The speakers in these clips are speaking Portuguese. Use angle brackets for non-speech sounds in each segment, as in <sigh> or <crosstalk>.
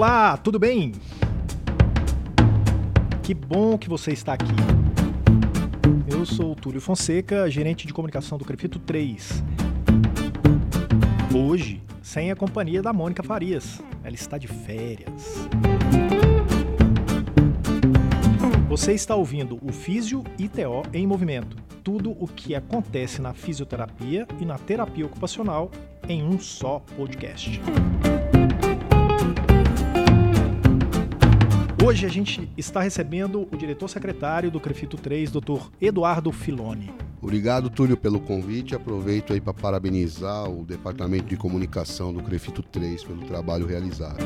Olá, tudo bem? Que bom que você está aqui. Eu sou o Túlio Fonseca, gerente de comunicação do Crefito 3. Hoje, sem a companhia da Mônica Farias. Ela está de férias. Você está ouvindo o Físio ITO em movimento. Tudo o que acontece na fisioterapia e na terapia ocupacional em um só podcast. Hoje a gente está recebendo o diretor secretário do Crefito 3, Dr. Eduardo Filoni. Obrigado, Túlio, pelo convite. Aproveito aí para parabenizar o Departamento de Comunicação do Crefito 3 pelo trabalho realizado.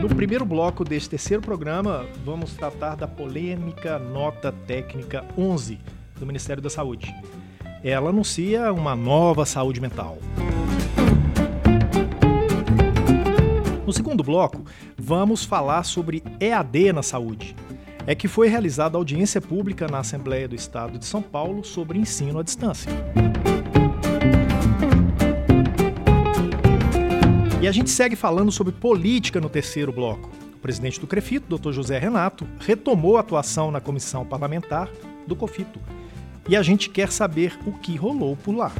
No primeiro bloco deste terceiro programa, vamos tratar da polêmica nota técnica 11 do Ministério da Saúde. Ela anuncia uma nova saúde mental. No segundo bloco, vamos falar sobre EAD na saúde. É que foi realizada audiência pública na Assembleia do Estado de São Paulo sobre ensino à distância. E a gente segue falando sobre política no terceiro bloco. O presidente do CREFITO, Dr. José Renato, retomou a atuação na comissão parlamentar do COFITO. E a gente quer saber o que rolou por lá.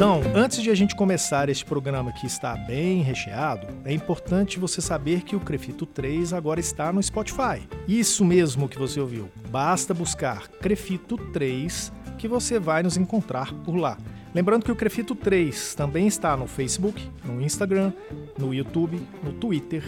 Então, antes de a gente começar este programa que está bem recheado, é importante você saber que o Crefito 3 agora está no Spotify. Isso mesmo que você ouviu. Basta buscar Crefito 3 que você vai nos encontrar por lá. Lembrando que o Crefito 3 também está no Facebook, no Instagram, no YouTube, no Twitter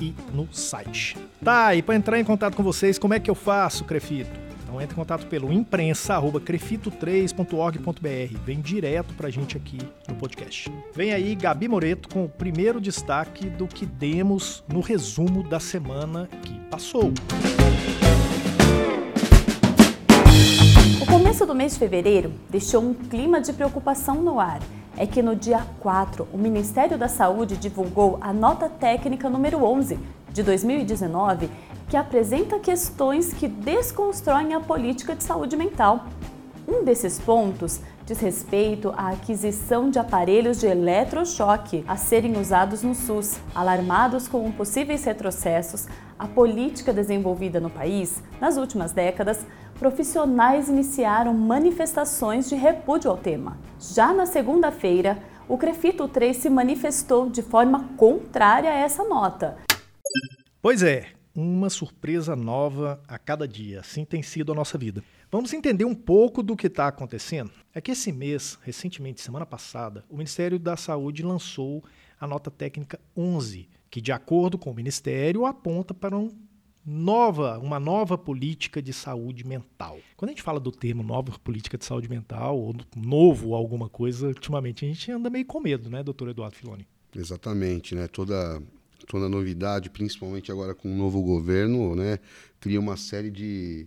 e no site. Tá, e para entrar em contato com vocês, como é que eu faço, Crefito? Então entre em contato pelo imprensa@crefito3.org.br. Vem direto pra gente aqui no podcast. Vem aí Gabi Moreto com o primeiro destaque do que demos no resumo da semana que passou. O começo do mês de fevereiro deixou um clima de preocupação no ar. É que no dia 4, o Ministério da Saúde divulgou a nota técnica número 11 de 2019, que apresenta questões que desconstroem a política de saúde mental. Um desses pontos diz respeito à aquisição de aparelhos de eletrochoque a serem usados no SUS. Alarmados com possíveis retrocessos, a política desenvolvida no país nas últimas décadas, profissionais iniciaram manifestações de repúdio ao tema. Já na segunda-feira, o Crefito 3 se manifestou de forma contrária a essa nota. Pois é, uma surpresa nova a cada dia. Assim tem sido a nossa vida. Vamos entender um pouco do que está acontecendo? É que esse mês, recentemente, semana passada, o Ministério da Saúde lançou a nota técnica 11, que, de acordo com o Ministério, aponta para um nova, uma nova política de saúde mental. Quando a gente fala do termo nova política de saúde mental, ou novo alguma coisa, ultimamente a gente anda meio com medo, né, doutor Eduardo Filoni? Exatamente, né? Toda toda novidade, principalmente agora com o novo governo, né, cria uma série de,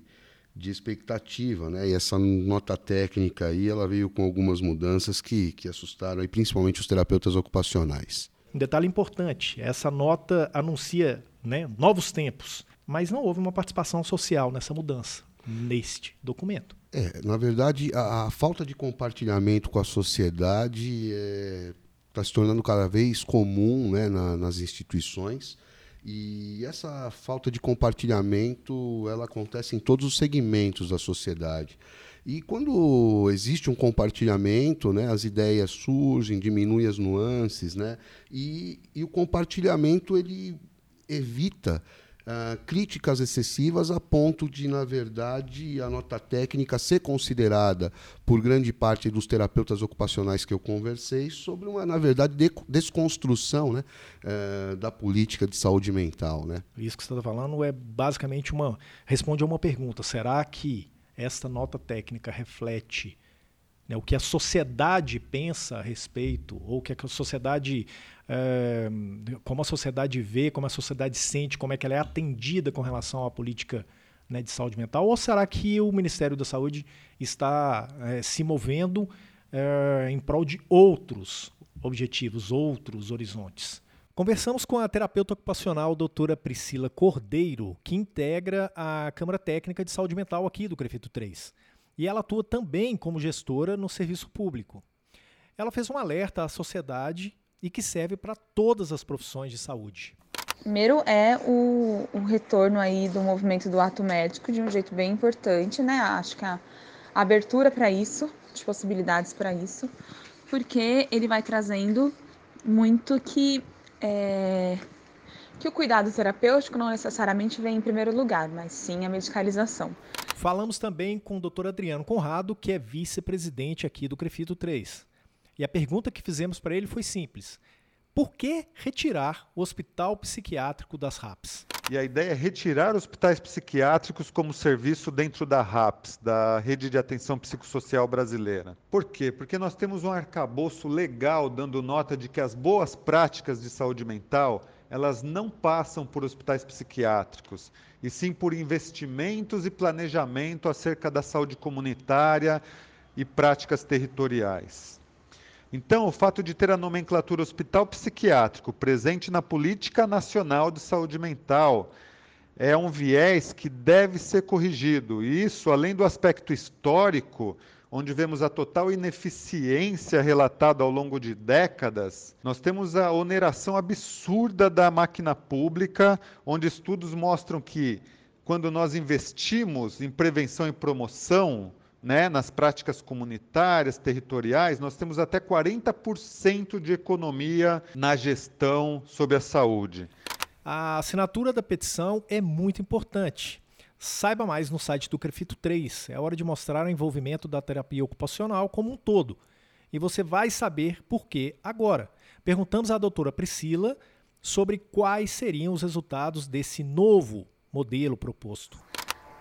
de expectativa, né? E essa nota técnica aí, ela veio com algumas mudanças que, que assustaram aí, principalmente os terapeutas ocupacionais. Um detalhe importante, essa nota anuncia né, novos tempos, mas não houve uma participação social nessa mudança, neste documento. É, na verdade, a, a falta de compartilhamento com a sociedade é, está se tornando cada vez comum né, na, nas instituições. E essa falta de compartilhamento ela acontece em todos os segmentos da sociedade. E quando existe um compartilhamento, né, as ideias surgem, diminuem as nuances, né, e, e o compartilhamento ele evita uh, críticas excessivas a ponto de, na verdade, a nota técnica ser considerada por grande parte dos terapeutas ocupacionais que eu conversei sobre uma, na verdade, de, desconstrução né, uh, da política de saúde mental. Né? Isso que você está falando é basicamente uma. responde a uma pergunta: será que esta nota técnica reflete né, o que a sociedade pensa a respeito, ou que a sociedade é, como a sociedade vê, como a sociedade sente, como é que ela é atendida com relação à política né, de saúde mental? Ou será que o Ministério da Saúde está é, se movendo é, em prol de outros objetivos, outros horizontes? Conversamos com a terapeuta ocupacional doutora Priscila Cordeiro, que integra a Câmara Técnica de Saúde Mental aqui do Crefito 3. E ela atua também como gestora no serviço público. Ela fez um alerta à sociedade e que serve para todas as profissões de saúde. Primeiro é o, o, retorno aí do movimento do ato médico de um jeito bem importante, né? Acho que a, abertura para isso, de possibilidades para isso, porque ele vai trazendo muito que é, que o cuidado terapêutico não necessariamente vem em primeiro lugar, mas sim a medicalização. Falamos também com o Dr. Adriano Conrado, que é vice-presidente aqui do Crefito 3. E a pergunta que fizemos para ele foi simples: por que retirar o hospital psiquiátrico das RAPs? E a ideia é retirar hospitais psiquiátricos como serviço dentro da RAPS, da Rede de Atenção Psicossocial Brasileira. Por quê? Porque nós temos um arcabouço legal dando nota de que as boas práticas de saúde mental elas não passam por hospitais psiquiátricos, e sim por investimentos e planejamento acerca da saúde comunitária e práticas territoriais. Então, o fato de ter a nomenclatura hospital psiquiátrico presente na política nacional de saúde mental é um viés que deve ser corrigido. E isso, além do aspecto histórico, onde vemos a total ineficiência relatada ao longo de décadas, nós temos a oneração absurda da máquina pública, onde estudos mostram que quando nós investimos em prevenção e promoção, né, nas práticas comunitárias, territoriais, nós temos até 40% de economia na gestão sobre a saúde. A assinatura da petição é muito importante. Saiba mais no site do Crefito 3. É hora de mostrar o envolvimento da terapia ocupacional como um todo. E você vai saber por que agora. Perguntamos à doutora Priscila sobre quais seriam os resultados desse novo modelo proposto.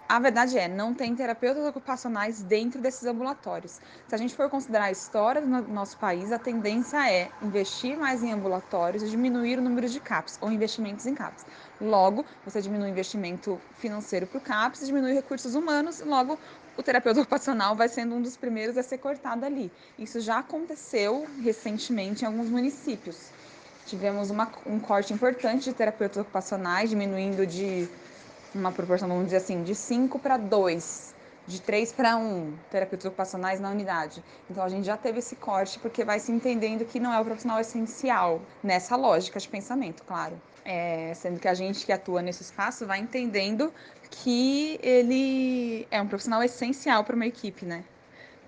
A verdade é, não tem terapeutas ocupacionais dentro desses ambulatórios. Se a gente for considerar a história do nosso país, a tendência é investir mais em ambulatórios e diminuir o número de CAPs ou investimentos em CAPs. Logo, você diminui o investimento financeiro para o CAPs, diminui recursos humanos, e logo o terapeuta ocupacional vai sendo um dos primeiros a ser cortado ali. Isso já aconteceu recentemente em alguns municípios. Tivemos uma, um corte importante de terapeutas ocupacionais, diminuindo de uma proporção, vamos dizer assim, de 5 para 2, de 3 para 1 terapeutas ocupacionais na unidade. Então a gente já teve esse corte porque vai se entendendo que não é o profissional essencial nessa lógica de pensamento, claro. É, sendo que a gente que atua nesse espaço vai entendendo que ele é um profissional essencial para uma equipe, né?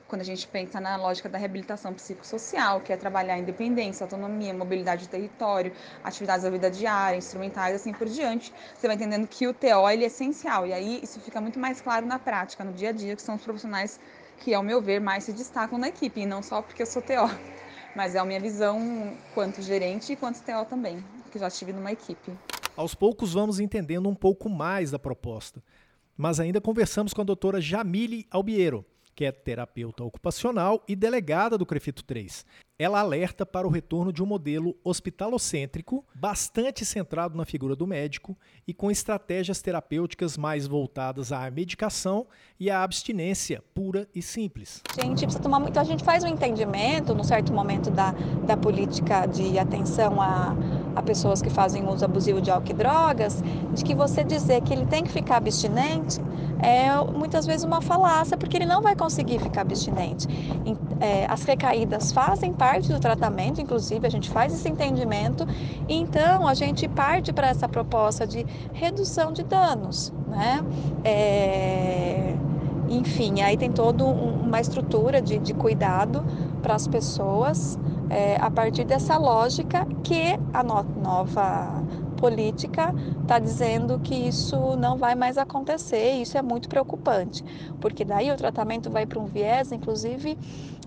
Quando a gente pensa na lógica da reabilitação psicossocial, que é trabalhar independência, autonomia, mobilidade de território, atividades da vida diária, instrumentais, assim por diante, você vai entendendo que o TO ele é essencial. E aí isso fica muito mais claro na prática, no dia a dia, que são os profissionais que, ao meu ver, mais se destacam na equipe, e não só porque eu sou TO, mas é a minha visão quanto gerente e quanto TO também, que já estive numa equipe. Aos poucos vamos entendendo um pouco mais da proposta, mas ainda conversamos com a doutora Jamile Albiero, que é terapeuta ocupacional e delegada do Crefito 3. Ela alerta para o retorno de um modelo hospitalocêntrico, bastante centrado na figura do médico e com estratégias terapêuticas mais voltadas à medicação e à abstinência pura e simples. Gente precisa tomar muito, a gente faz um entendimento, num certo momento da, da política de atenção a, a pessoas que fazem uso abusivo de álcool e drogas, de que você dizer que ele tem que ficar abstinente é muitas vezes uma falácia, porque ele não vai conseguir ficar abstinente. É, as recaídas fazem parte do tratamento, inclusive, a gente faz esse entendimento, e então a gente parte para essa proposta de redução de danos, né? É, enfim, aí tem toda um, uma estrutura de, de cuidado para as pessoas é, a partir dessa lógica que a no, nova política está dizendo que isso não vai mais acontecer e isso é muito preocupante, porque daí o tratamento vai para um viés, inclusive,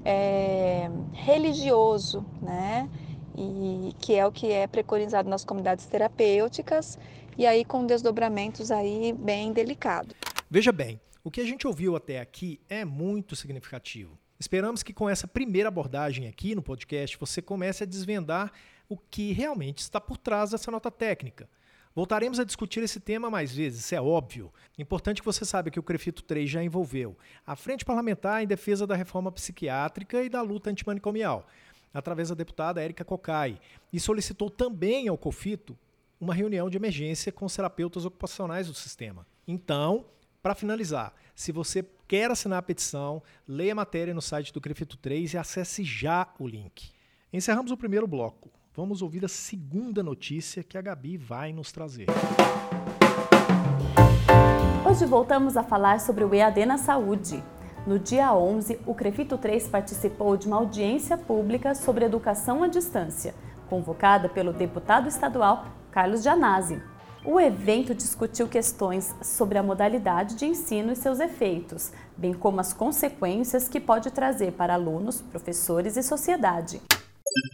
é, religioso, né? E que é o que é preconizado nas comunidades terapêuticas e aí com desdobramentos aí bem delicados. Veja bem, o que a gente ouviu até aqui é muito significativo. Esperamos que com essa primeira abordagem aqui no podcast você comece a desvendar o que realmente está por trás dessa nota técnica. Voltaremos a discutir esse tema mais vezes, isso é óbvio. Importante que você saiba que o Crefito 3 já envolveu a Frente Parlamentar em defesa da reforma psiquiátrica e da luta antimanicomial, através da deputada Érica Cocai, e solicitou também ao COFITO uma reunião de emergência com os terapeutas ocupacionais do sistema. Então, Para finalizar, se você quer assinar a petição, leia a matéria no site do Crefito 3 e acesse já o link. Encerramos o primeiro bloco. Vamos ouvir a segunda notícia que a Gabi vai nos trazer. Hoje voltamos a falar sobre o EAD na saúde. No dia 11, o Crefito 3 participou de uma audiência pública sobre educação à distância, convocada pelo deputado estadual Carlos Gianazzi. O evento discutiu questões sobre a modalidade de ensino e seus efeitos, bem como as consequências que pode trazer para alunos, professores e sociedade.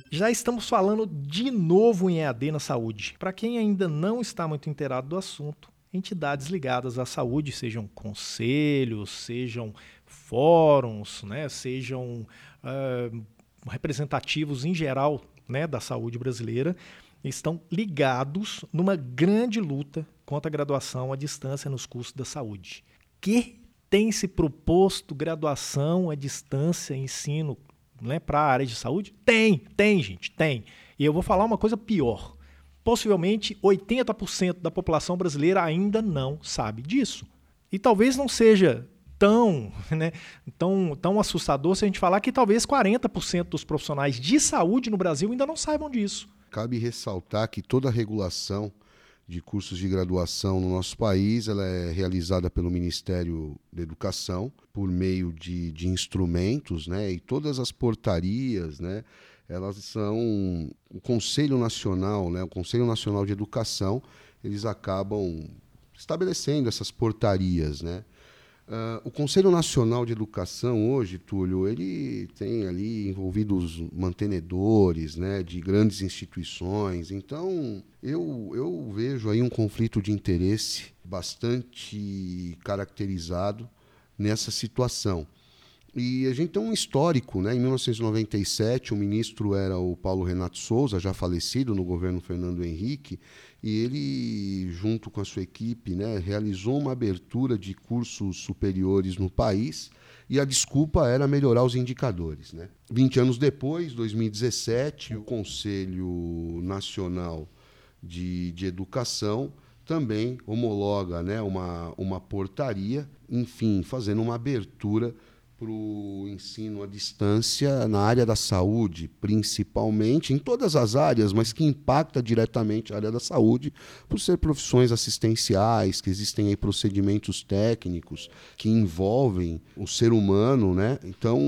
Já estamos falando de novo em EAD na saúde. Para quem ainda não está muito inteirado do assunto, entidades ligadas à saúde, sejam conselhos, sejam fóruns, né, sejam uh, representativos em geral né, da saúde brasileira, estão ligados numa grande luta contra a graduação à distância nos cursos da saúde. Que tem se proposto graduação à distância, ensino né, para a área de saúde? Tem, tem, gente, tem. E eu vou falar uma coisa pior. Possivelmente 80% da população brasileira ainda não sabe disso. E talvez não seja tão, <laughs> né, tão, tão assustador se a gente falar que talvez 40% dos profissionais de saúde no Brasil ainda não saibam disso. Cabe ressaltar que toda a regulação de cursos de graduação no nosso país ela é realizada pelo Ministério da Educação por meio de, de instrumentos, né? E todas as portarias, né? Elas são o Conselho Nacional, né? O Conselho Nacional de Educação, eles acabam estabelecendo essas portarias, né? Uh, o Conselho Nacional de Educação hoje, Túlio, ele tem ali envolvidos mantenedores né, de grandes instituições. Então, eu, eu vejo aí um conflito de interesse bastante caracterizado nessa situação. E a gente tem um histórico, né? Em 1997, o ministro era o Paulo Renato Souza, já falecido no governo Fernando Henrique, e ele, junto com a sua equipe, né, realizou uma abertura de cursos superiores no país e a desculpa era melhorar os indicadores. Né? 20 anos depois, 2017, o Conselho Nacional de, de Educação também homologa né, uma, uma portaria, enfim, fazendo uma abertura para o ensino à distância na área da saúde, principalmente, em todas as áreas, mas que impacta diretamente a área da saúde, por ser profissões assistenciais, que existem aí procedimentos técnicos que envolvem o ser humano, né? Então,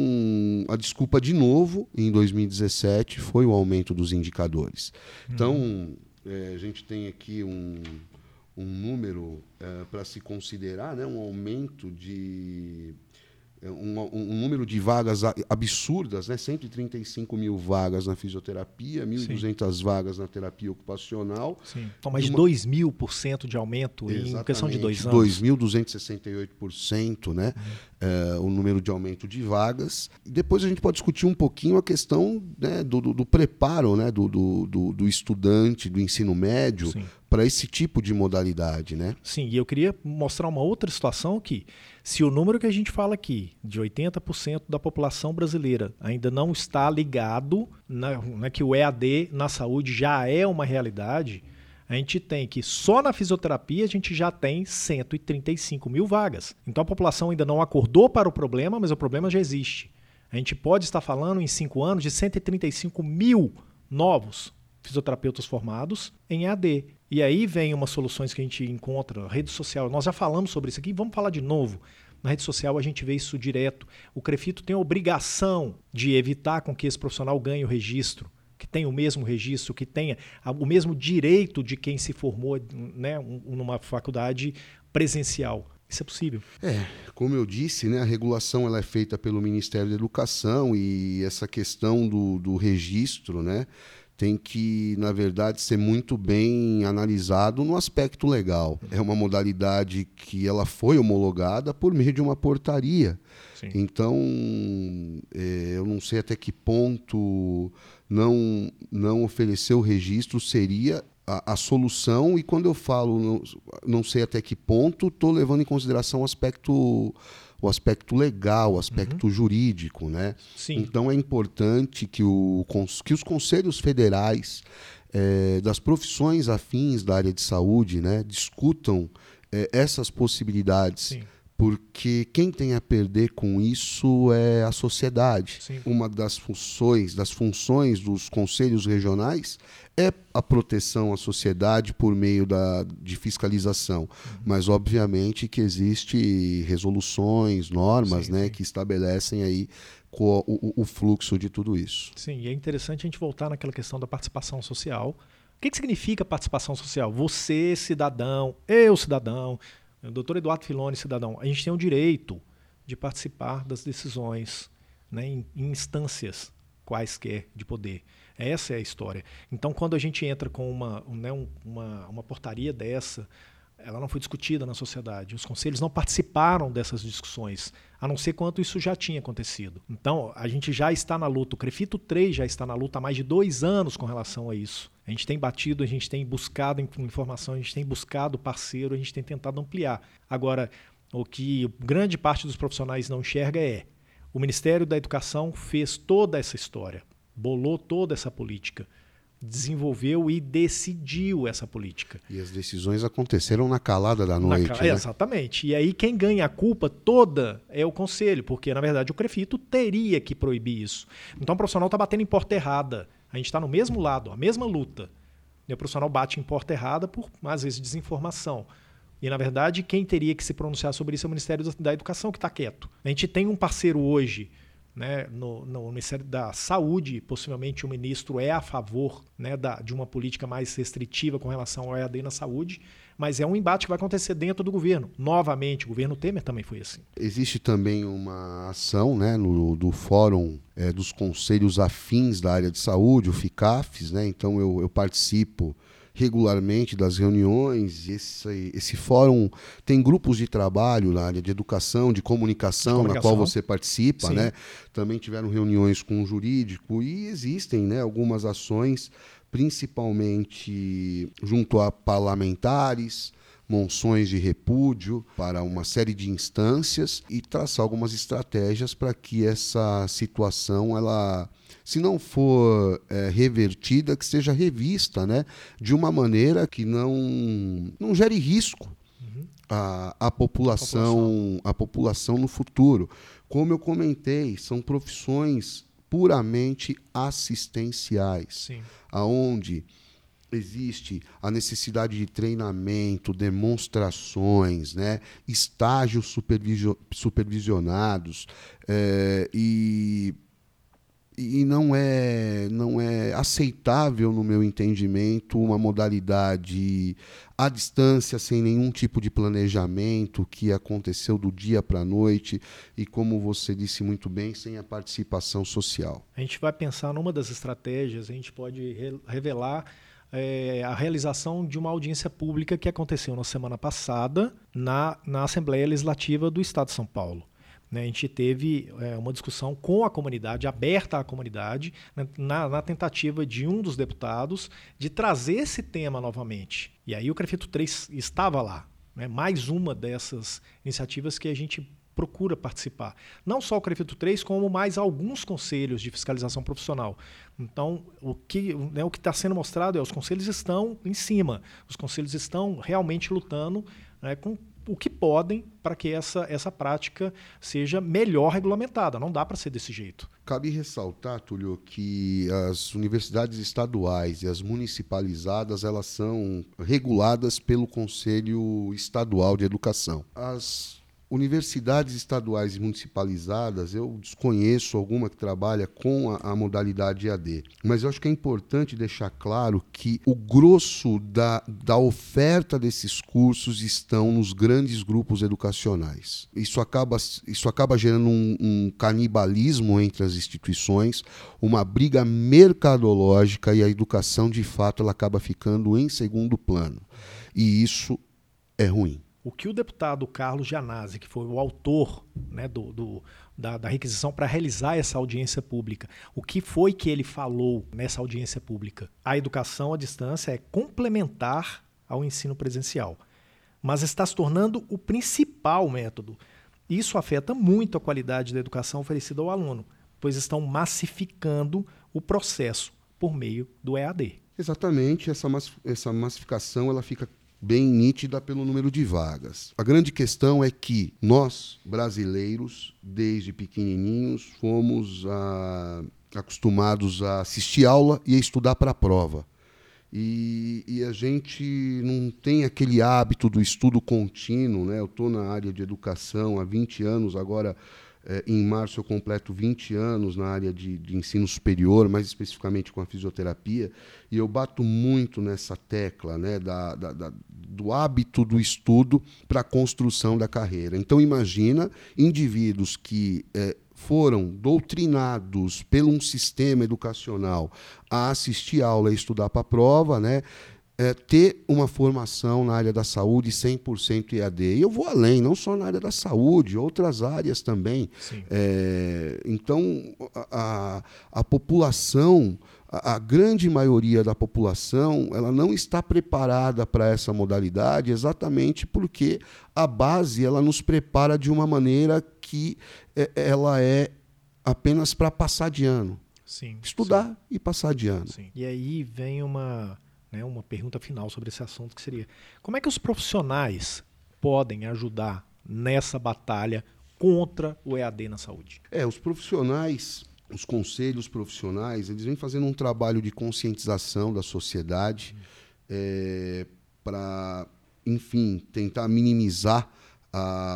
a desculpa de novo, em 2017, foi o aumento dos indicadores. Então, é, a gente tem aqui um, um número é, para se considerar, né? um aumento de um, um, número de vagas absurdas, né? 135 mil vagas na fisioterapia, 1.200 vagas na terapia ocupacional. Sim. Então, mais de uma... 2 mil por cento de aumento Exatamente. em questão de dois anos. 2.268%, né? Uhum. É, o número de aumento de vagas. Depois a gente pode discutir um pouquinho a questão né, do, do, do, preparo né, do, do, do, estudante do ensino médio para esse tipo de modalidade. Né? Sim, e eu queria mostrar uma outra situação que se o número que a gente fala aqui, de 80% da população brasileira, ainda não está ligado, na, né, que o EAD na saúde já é uma realidade, a gente tem que só na fisioterapia a gente já tem 135 mil vagas. Então a população ainda não acordou para o problema, mas o problema já existe. A gente pode estar falando em cinco anos de 135 mil novos fisioterapeutas formados em EAD. E aí vem umas soluções que a gente encontra, rede social. Nós já falamos sobre isso aqui, vamos falar de novo. Na rede social a gente vê isso direto. O Crefito tem a obrigação de evitar com que esse profissional ganhe o registro, que tenha o mesmo registro, que tenha o mesmo direito de quem se formou né, numa faculdade presencial. Isso é possível? É, como eu disse, né, a regulação ela é feita pelo Ministério da Educação e essa questão do, do registro, né, tem que, na verdade, ser muito bem analisado no aspecto legal. É uma modalidade que ela foi homologada por meio de uma portaria. Sim. Então, é, eu não sei até que ponto não, não oferecer o registro seria a, a, solução. E quando eu falo não, não sei até que ponto, estou levando em consideração o aspecto o aspecto legal, o aspecto uhum. jurídico, né? Sim. Então é importante que, o, que os conselhos federais é, das profissões afins da área de saúde, né, discutam é, essas possibilidades. Sim. Porque quem tem a perder com isso é a sociedade. Sim. Uma das funções, das funções dos conselhos regionais é a proteção à sociedade por meio da, de fiscalização. Uhum. Mas, obviamente, que existe resoluções, normas sim, né, sim. que estabelecem aí o, o, o, fluxo de tudo isso. Sim, e é interessante a gente voltar naquela questão da participação social. O que, que significa participação social? Você, cidadão, eu, cidadão, doutor Eduardo Filoni, cidadão, a gente tem o direito de participar das decisões né, em, instâncias quaisquer de poder. Essa é a história. Então, quando a gente entra com uma, né, uma, uma portaria dessa, ela não foi discutida na sociedade. Os conselhos não participaram dessas discussões, a não ser quanto isso já tinha acontecido. Então, a gente já está na luta. O Crefito 3 já está na luta há mais de dois anos com relação a isso. A gente tem batido, a gente tem buscado informação, a gente tem buscado parceiro, a gente tem tentado ampliar. Agora, o que grande parte dos profissionais não enxerga é o Ministério da Educação fez toda essa história, bolou toda essa política, desenvolveu e decidiu essa política. E as decisões aconteceram na calada da noite. Na, né? Exatamente. E aí quem ganha a culpa toda é o conselho, porque na verdade o Crefito teria que proibir isso. Então o profissional está batendo em porta errada. A gente está no mesmo lado, a mesma luta. E o profissional bate em porta errada por, às vezes, desinformação. E, na verdade, quem teria que se pronunciar sobre isso é o Ministério da Educação, que está quieto. A gente tem um parceiro hoje né, no, no, Ministério da Saúde, possivelmente o ministro é a favor né, da, de uma política mais restritiva com relação ao EAD na saúde, mas é um embate que vai acontecer dentro do governo. Novamente, o governo Temer também foi assim. Existe também uma ação né, no, do Fórum é, dos Conselhos Afins da área de saúde, o FICAFES, né, então eu, eu participo regularmente das reuniões. Esse, esse fórum tem grupos de trabalho na área de educação, de comunicação, de comunicação. na qual você participa. Né? Também tiveram reuniões com o jurídico e existem né, algumas ações principalmente junto a parlamentares, monções de repúdio para uma série de instâncias e traçar algumas estratégias para que essa situação ela se não for é, revertida que seja revista né de uma maneira que não não gere risco uhum. a, a, população, a população no futuro como eu comentei são profissões puramente assistenciais, Sim. aonde existe a necessidade de treinamento, demonstrações, né, estágios supervisionados é, e e não é não é aceitável no meu entendimento uma modalidade à distância sem nenhum tipo de planejamento que aconteceu do dia para a noite e como você disse muito bem sem a participação social. A gente vai pensar numa das estratégias a gente pode re revelar é, a realização de uma audiência pública que aconteceu na semana passada na, na Assembleia Legislativa do Estado de São Paulo né, a gente teve é, uma discussão com a comunidade, aberta à comunidade, né, na, na, tentativa de um dos deputados de trazer esse tema novamente. E aí o Crefito 3 estava lá. Né, mais uma dessas iniciativas que a gente procura participar. Não só o Crefito 3, como mais alguns conselhos de fiscalização profissional. Então, o que né, está sendo mostrado é os conselhos estão em cima, os conselhos estão realmente lutando né, com o que podem para que essa, essa prática seja melhor regulamentada. Não dá para ser desse jeito. Cabe ressaltar, Túlio, que as universidades estaduais e as municipalizadas elas são reguladas pelo Conselho Estadual de Educação. As Universidades estaduais e municipalizadas, eu desconheço alguma que trabalha com a, a, modalidade EAD, mas eu acho que é importante deixar claro que o grosso da, da oferta desses cursos estão nos grandes grupos educacionais. Isso acaba, isso acaba gerando um, um canibalismo entre as instituições, uma briga mercadológica e a educação, de fato, ela acaba ficando em segundo plano. E isso é ruim o que o deputado Carlos Gianazzi, que foi o autor né, do, do da, da, requisição para realizar essa audiência pública, o que foi que ele falou nessa audiência pública? A educação à distância é complementar ao ensino presencial, mas está se tornando o principal método. Isso afeta muito a qualidade da educação oferecida ao aluno, pois estão massificando o processo por meio do EAD. Exatamente, essa, essa massificação ela fica bem nítida pelo número de vagas. A grande questão é que nós, brasileiros, desde pequenininhos, fomos a, ah, acostumados a assistir aula e a estudar para a prova. E, e, a gente não tem aquele hábito do estudo contínuo. Né? Eu estou na área de educação há 20 anos, agora em março eu completo 20 anos na área de, de, ensino superior, mais especificamente com a fisioterapia, e eu bato muito nessa tecla né, da, da, da do hábito do estudo para a construção da carreira. Então imagina indivíduos que é, foram doutrinados pelo um sistema educacional a assistir aula e estudar para a prova, né? É, ter uma formação na área da saúde 100% EAD. E eu vou além, não só na área da saúde, outras áreas também. É, então, a, a população, a, a, grande maioria da população, ela não está preparada para essa modalidade exatamente porque a base ela nos prepara de uma maneira que é, ela é apenas para passar de ano. Sim, Estudar sim. e passar de ano. Sim. E aí vem uma né, uma pergunta final sobre esse assunto que seria: como é que os profissionais podem ajudar nessa batalha contra o EAD na saúde? É, os profissionais, os conselhos profissionais, eles vêm fazendo um trabalho de conscientização da sociedade hum. é, para, enfim, tentar minimizar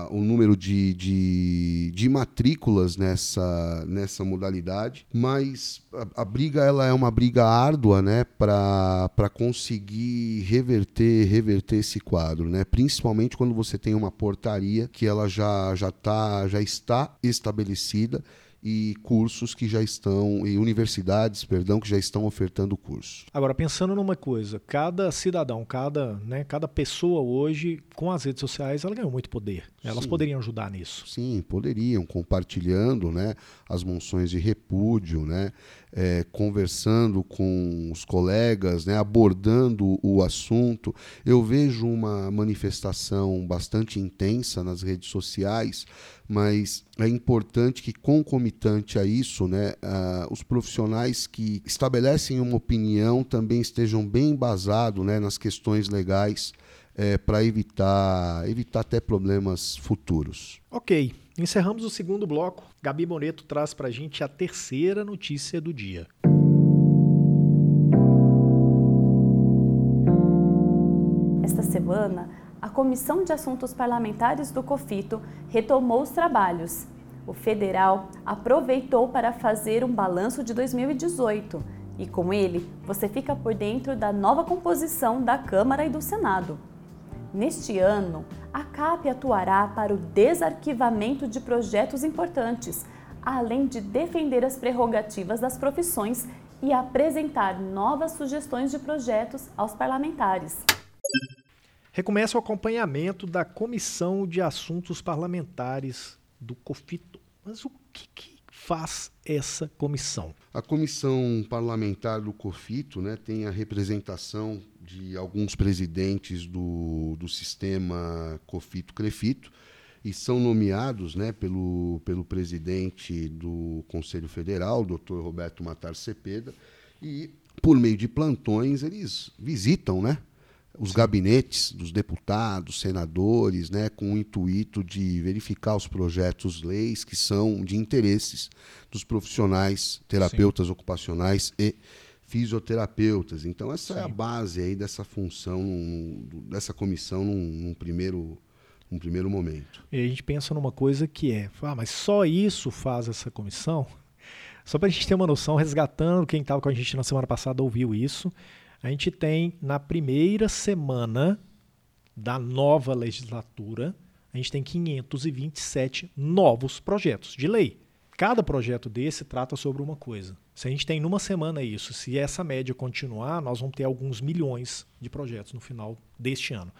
o número de, de, de, matrículas nessa, nessa modalidade, mas a, a, briga ela é uma briga árdua né, para conseguir reverter, reverter esse quadro, né? principalmente quando você tem uma portaria que ela já, já, tá, já está estabelecida e cursos que já estão, e universidades, perdão, que já estão ofertando curso. Agora, pensando numa coisa, cada cidadão, cada, né, cada pessoa hoje, com as redes sociais, ela ganhou muito poder. Elas Sim. poderiam ajudar nisso. Sim, poderiam, compartilhando né, as moções de repúdio, né, é, conversando com os colegas, né, abordando o assunto. Eu vejo uma manifestação bastante intensa nas redes sociais, mas é importante que, concomitante a isso, né, uh, os profissionais que estabelecem uma opinião também estejam bem embasados né, nas questões legais é, para evitar, evitar até problemas futuros. Ok. Encerramos o segundo bloco. Gabi Boneto traz para a gente a terceira notícia do dia. Esta semana, a Comissão de Assuntos Parlamentares do COFITO retomou os trabalhos. O federal aproveitou para fazer um balanço de 2018 e, com ele, você fica por dentro da nova composição da Câmara e do Senado. Neste ano, a CAP atuará para o desarquivamento de projetos importantes, além de defender as prerrogativas das profissões e apresentar novas sugestões de projetos aos parlamentares. Recomeça o acompanhamento da Comissão de Assuntos Parlamentares do COFITO. Mas o que, que faz essa comissão? A comissão parlamentar do COFITO né, tem a representação de alguns presidentes do, do sistema COFITO-CREFITO e são nomeados né, pelo, pelo presidente do Conselho Federal, doutor Roberto Matar Cepeda, e por meio de plantões eles visitam né, os gabinetes dos deputados, senadores, né, com o intuito de verificar os projetos leis que são de interesses dos profissionais, terapeutas Sim. ocupacionais e fisioterapeutas. Então essa Sim. é a base aí dessa função, dessa comissão num, num primeiro um primeiro momento. E a gente pensa numa coisa que é, ah, mas só isso faz essa comissão? Só para a gente ter uma noção, resgatando quem estava com a gente na semana passada ouviu isso, a gente tem na primeira semana da nova legislatura, a gente tem 527 novos projetos de lei. Cada projeto desse trata sobre uma coisa. Se a gente tem numa semana isso, se essa média continuar, nós vamos ter alguns milhões de projetos no final deste ano.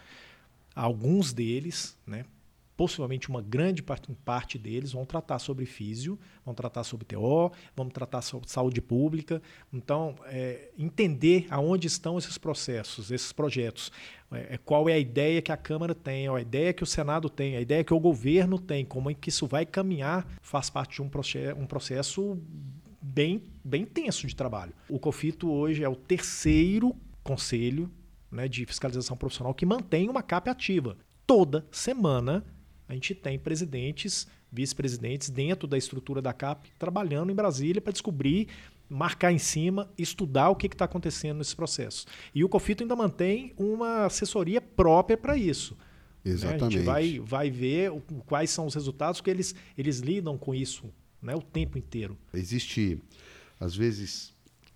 Alguns deles, né, possivelmente uma grande parte, deles vão tratar sobre físio, vão tratar sobre TO, vão tratar sobre saúde pública. Então, é, entender aonde estão esses processos, esses projetos, é, é, qual é a ideia que a Câmara tem, a ideia que o Senado tem, a ideia que o governo tem, como é que isso vai caminhar, faz parte de um, processo, um processo bem, bem tenso de trabalho. O COFITO hoje é o terceiro conselho né, de fiscalização profissional que mantém uma CAP ativa. Toda semana a gente tem presidentes, vice-presidentes dentro da estrutura da CAP trabalhando em Brasília para descobrir, marcar em cima, estudar o que está acontecendo nesse processo. E o COFITO ainda mantém uma assessoria própria para isso. Exatamente. Né? A gente vai, vai ver quais são os resultados, porque eles, eles lidam com isso né, o tempo inteiro. Existe, às vezes,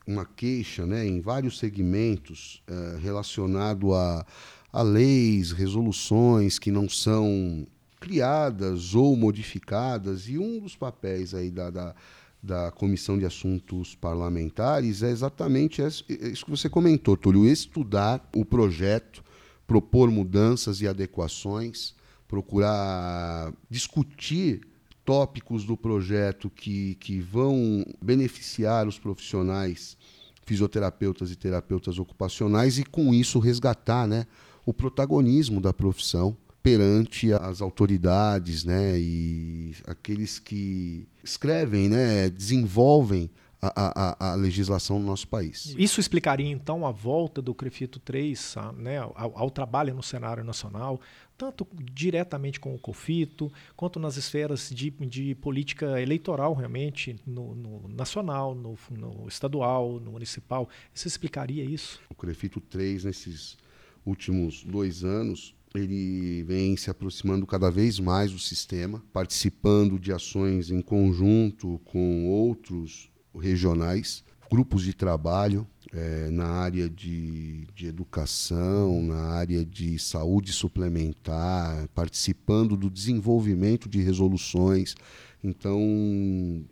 uma queixa né, em vários segmentos eh, relacionado a, a leis, resoluções que não são criadas ou modificadas, e um dos papéis aí da, da, da Comissão de Assuntos Parlamentares é exatamente isso que você comentou, Túlio, estudar o projeto, propor mudanças e adequações, procurar discutir tópicos do projeto que, que vão beneficiar os profissionais fisioterapeutas e terapeutas ocupacionais e com isso resgatar né, o protagonismo da profissão perante as autoridades né, e aqueles que escrevem, né, desenvolvem a, a, a, legislação no nosso país. Isso explicaria, então, a volta do CREFITO 3 né, ao, ao, trabalho no cenário nacional, tanto diretamente com o COFITO, quanto nas esferas de, de política eleitoral, realmente, no, no nacional, no, no, estadual, no municipal. Isso explicaria isso? O CREFITO 3, nesses últimos dois anos, ele vem se aproximando cada vez mais do sistema, participando de ações em conjunto com outros regionais, grupos de trabalho é, na área de, de educação, na área de saúde suplementar, participando do desenvolvimento de resoluções. Então,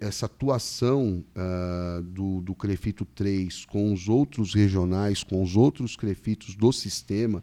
essa atuação uh, do, do CREFITO 3 com os outros regionais, com os outros CREFITOS do sistema,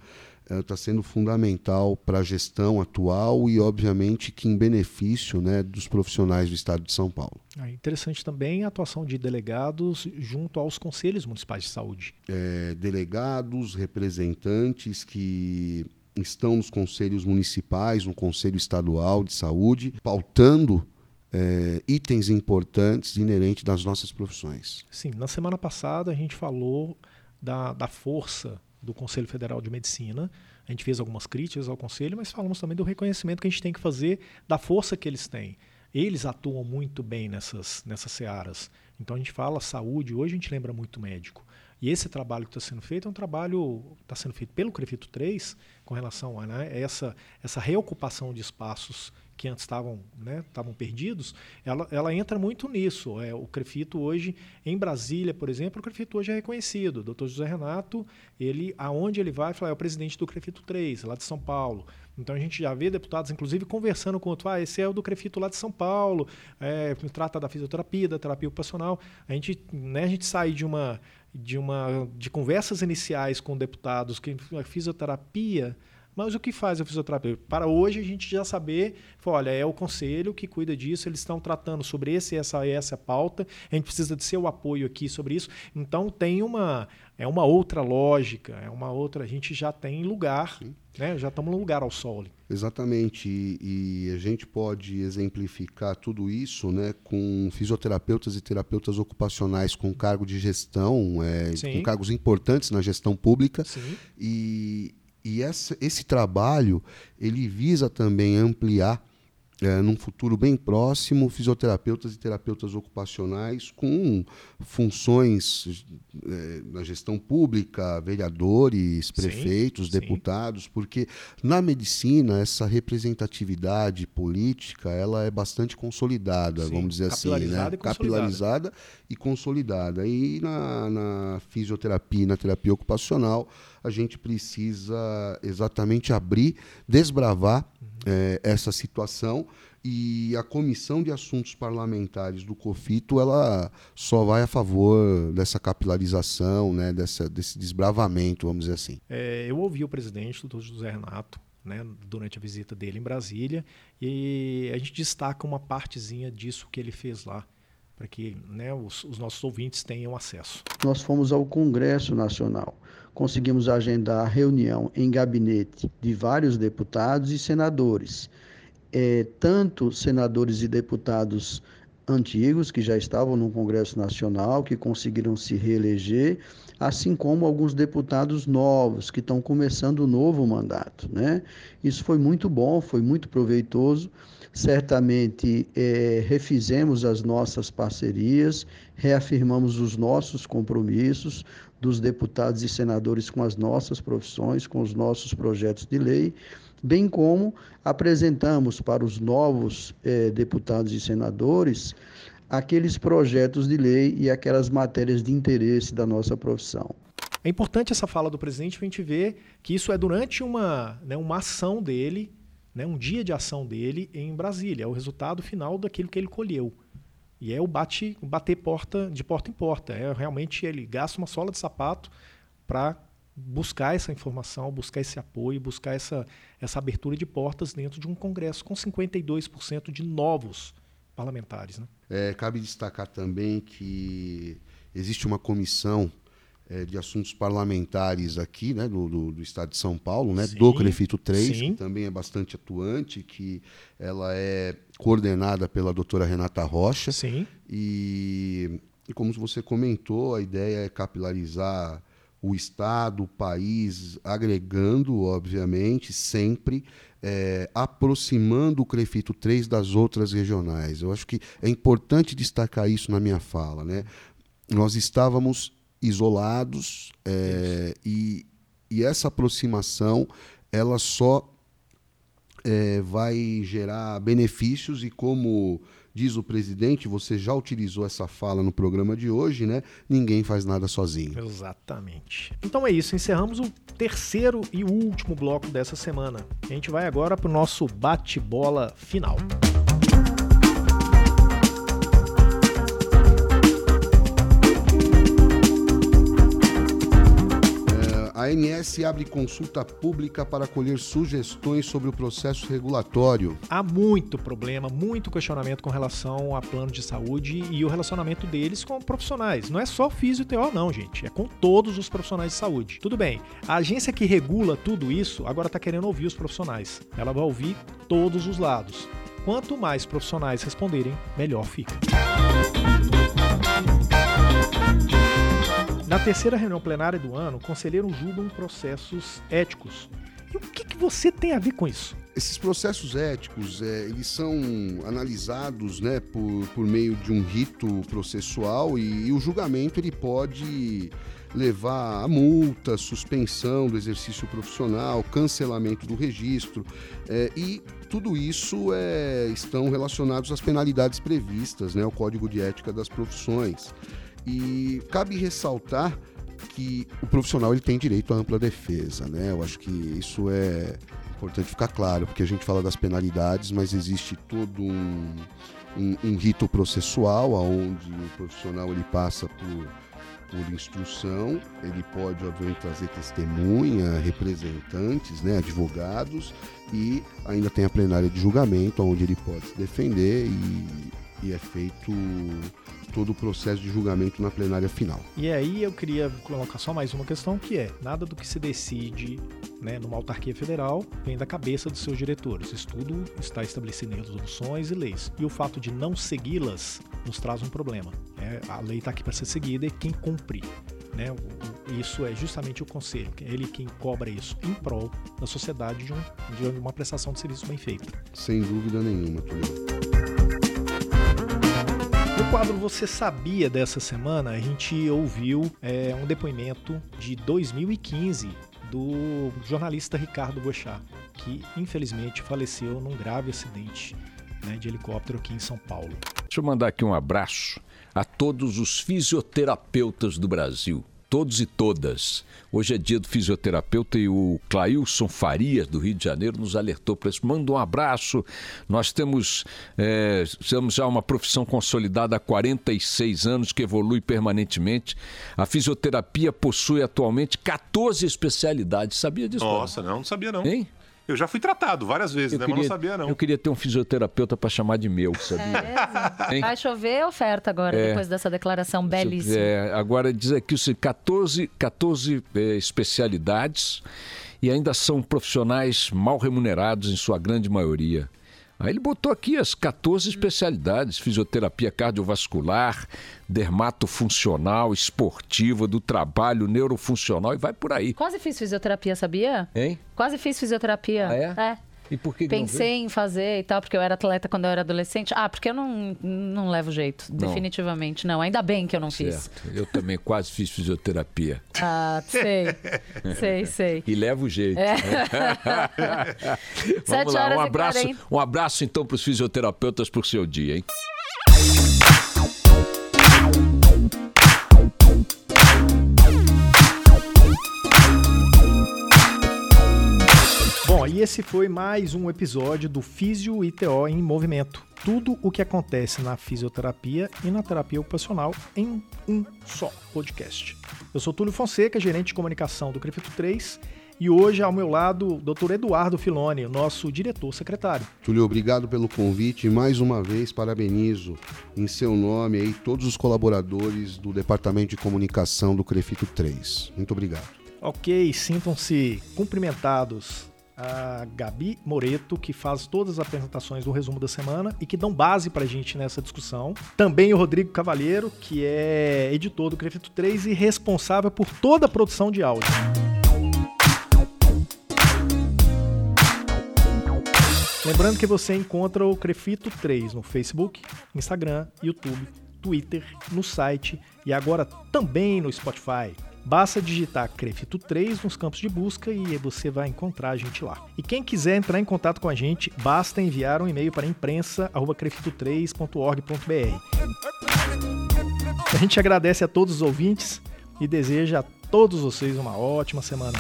está sendo fundamental para a gestão atual e, obviamente, que em benefício né, dos profissionais do Estado de São Paulo. É interessante também a atuação de delegados junto aos conselhos municipais de saúde. É, delegados, representantes que estão nos conselhos municipais, no Conselho Estadual de Saúde, pautando é, itens importantes inerentes das nossas profissões. Sim, na semana passada a gente falou da, da força do Conselho Federal de Medicina. A gente fez algumas críticas ao Conselho, mas falamos também do reconhecimento que a gente tem que fazer da força que eles têm. Eles atuam muito bem nessas, nessas searas. Então a gente fala saúde, hoje a gente lembra muito médico. E esse trabalho que está sendo feito é um trabalho está sendo feito pelo Crefito 3 com relação a né, essa, essa reocupação de espaços que antes estavam né, perdidos, ela, ela entra muito nisso. É, o Crefito hoje, em Brasília, por exemplo, o Crefito hoje é reconhecido. O doutor José Renato, ele, aonde ele vai, fala, é o presidente do Crefito 3, lá de São Paulo. Então a gente já vê deputados, inclusive, conversando com outro, ah, esse é o do Crefito lá de São Paulo, é, trata da fisioterapia, da terapia ocupacional. A gente, né, a gente sai de uma de uma de conversas iniciais com deputados que a fisioterapia mas o que faz a fisioterapia? Para hoje a gente já saber, olha, é o conselho que cuida disso, eles estão tratando sobre esse essa essa pauta, a gente precisa de seu apoio aqui sobre isso. Então tem uma é uma outra lógica, é uma outra, a gente já tem lugar, né? Já estamos no lugar ao sol. Exatamente, e, e, a gente pode exemplificar tudo isso, né, com fisioterapeutas e terapeutas ocupacionais com cargo de gestão, é, com cargos importantes na gestão pública, Sim. e e essa, esse trabalho ele visa também ampliar é, num futuro bem próximo, fisioterapeutas e terapeutas ocupacionais com funções é, na gestão pública, vereadores, prefeitos, sim, deputados, sim. porque na medicina essa representatividade política ela é bastante consolidada, sim, vamos dizer assim, né? E capilarizada e consolidada. E na, na fisioterapia e na terapia ocupacional a gente precisa exatamente abrir, desbravar. É, essa situação e a Comissão de Assuntos Parlamentares do COFITO ela só vai a favor dessa capilarização, né, dessa, desse desbravamento, vamos dizer assim. É, eu ouvi o presidente, o doutor José Renato, né, durante a visita dele em Brasília, e a gente destaca uma partezinha disso que ele fez lá, para que né, os, os nossos ouvintes tenham acesso. Nós fomos ao Congresso Nacional conseguimos agendar reunião em gabinete de vários deputados e senadores, é, tanto senadores e deputados antigos que já estavam no Congresso Nacional, que conseguiram se reeleger, assim como alguns deputados novos que estão começando o um novo mandato. Né? Isso foi muito bom, foi muito proveitoso. Certamente é, refizemos as nossas parcerias, reafirmamos os nossos compromissos dos deputados e senadores com as nossas profissões, com os nossos projetos de lei, bem como apresentamos para os novos eh, deputados e senadores aqueles projetos de lei e aquelas matérias de interesse da nossa profissão. É importante essa fala do presidente para a gente ver que isso é durante uma, né, uma ação dele, né, um dia de ação dele em Brasília. É o resultado final daquilo que ele colheu. E é o bate, bater porta de porta em porta. É realmente ele gasta uma sola de sapato para buscar essa informação, buscar esse apoio, buscar essa, essa abertura de portas dentro de um Congresso com 52% de novos parlamentares. Né? É, cabe destacar também que existe uma comissão é, de assuntos parlamentares aqui, né, do, do, do Estado de São Paulo, né, do CREFITO 3, sim. que também é bastante atuante, que ela é coordenada pela doutora Renata Rocha. Sim. E, e como você comentou, a ideia é capilarizar o Estado, o país, agregando, obviamente, sempre, é, aproximando o Crefito 3 das outras regionais. Eu acho que é importante destacar isso na minha fala. Né? Nós estávamos isolados é, e, e essa aproximação ela só é, vai gerar benefícios e como diz o presidente, você já utilizou essa fala no programa de hoje, né? Ninguém faz nada sozinho. Exatamente. Então é isso, encerramos o terceiro e último bloco dessa semana. A gente vai agora para o nosso bate-bola final. A ANS abre consulta pública para colher sugestões sobre o processo regulatório. Há muito problema, muito questionamento com relação a plano de saúde e o relacionamento deles com profissionais. Não é só fisio-TO não, gente. É com todos os profissionais de saúde. Tudo bem, a agência que regula tudo isso agora está querendo ouvir os profissionais. Ela vai ouvir todos os lados. Quanto mais profissionais responderem, melhor fica. Na terceira reunião plenária do ano, conselheiros julgam processos éticos. E o que, que você tem a ver com isso? Esses processos éticos, é, eles são analisados né, por, por meio de um rito processual e, e o julgamento ele pode levar a multa, suspensão do exercício profissional, cancelamento do registro é, e tudo isso é, estão relacionados às penalidades previstas, né, o Código de Ética das Profissões. E cabe ressaltar que o profissional ele tem direito à ampla defesa, né? Eu acho que isso é importante ficar claro, porque a gente fala das penalidades, mas existe todo um, um, um rito processual onde o profissional ele passa por, por instrução, ele pode obviamente trazer testemunha, representantes, né, advogados e ainda tem a plenária de julgamento onde ele pode se defender e, e é feito todo o processo de julgamento na plenária final. E aí eu queria colocar só mais uma questão que é, nada do que se decide né, numa autarquia federal vem da cabeça dos seus diretores. Isso tudo está estabelecido em resoluções e leis. E o fato de não segui-las nos traz um problema. É, a lei está aqui para ser seguida e quem cumprir. Né, isso é justamente o conselho, é ele quem cobra isso em prol da sociedade de, um, de uma prestação de serviço bem feita. Sem dúvida nenhuma, Tulio. Quadro Você Sabia dessa semana, a gente ouviu é, um depoimento de 2015 do jornalista Ricardo Bochá, que infelizmente faleceu num grave acidente né, de helicóptero aqui em São Paulo. Deixa eu mandar aqui um abraço a todos os fisioterapeutas do Brasil todos e todas. Hoje é dia do fisioterapeuta e o Clailson Farias, do Rio de Janeiro, nos alertou para isso. Manda um abraço. Nós temos, é, temos já uma profissão consolidada há 46 anos que evolui permanentemente. A fisioterapia possui atualmente 14 especialidades. Sabia disso? Nossa, não, não sabia não. Hein? Eu já fui tratado várias vezes, eu né? Queria, mas não sabia, não. Eu queria ter um fisioterapeuta para chamar de meu, sabia? É, Vai chover oferta agora, é, depois dessa declaração belíssima. É, agora diz aqui 14, 14 é, especialidades e ainda são profissionais mal remunerados em sua grande maioria. Aí ele botou aqui as 14 especialidades: fisioterapia cardiovascular, dermatofuncional, esportiva, do trabalho, neurofuncional e vai por aí. Quase fiz fisioterapia, sabia? Hein? Quase fiz fisioterapia. Ah, é? É. E por que, que Pensei em fazer e tal, porque eu era atleta quando eu era adolescente. Ah, porque eu não, não levo jeito, Não. definitivamente não. Ainda bem que eu não fiz. Certo. Eu também quase fiz fisioterapia. Ah, sei. sei, <laughs> sei. E levo jeito. É. <laughs> Vamos Sete lá, um abraço, 40. um abraço então para os fisioterapeutas por seu dia, hein? E esse foi mais um episódio do Físio ITO em Movimento. Tudo o que acontece na fisioterapia e na terapia ocupacional em um só podcast. Eu sou Túlio Fonseca, gerente de comunicação do Crefito 3, e hoje ao meu lado o Dr. Eduardo Filoni, nosso diretor secretário. Túlio, obrigado pelo convite e mais uma vez parabenizo em seu nome aí todos os colaboradores do Departamento de Comunicação do Crefito 3. Muito obrigado. Ok, sintam-se cumprimentados a Gabi Moreto, que faz todas as apresentações do resumo da semana e que dão base pra gente nessa discussão. Também o Rodrigo Cavalheiro, que é editor do Crefito 3 e responsável por toda a produção de áudio. Lembrando que você encontra o Crefito 3 no Facebook, Instagram, YouTube, Twitter, no site e agora também no Spotify. Basta digitar Crefito 3 nos campos de busca e você vai encontrar a gente lá. E quem quiser entrar em contato com a gente, basta enviar um e-mail para imprensa@crefito3.org.br. A gente agradece a todos os ouvintes e deseja a todos vocês uma ótima semana.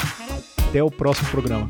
Até o próximo programa.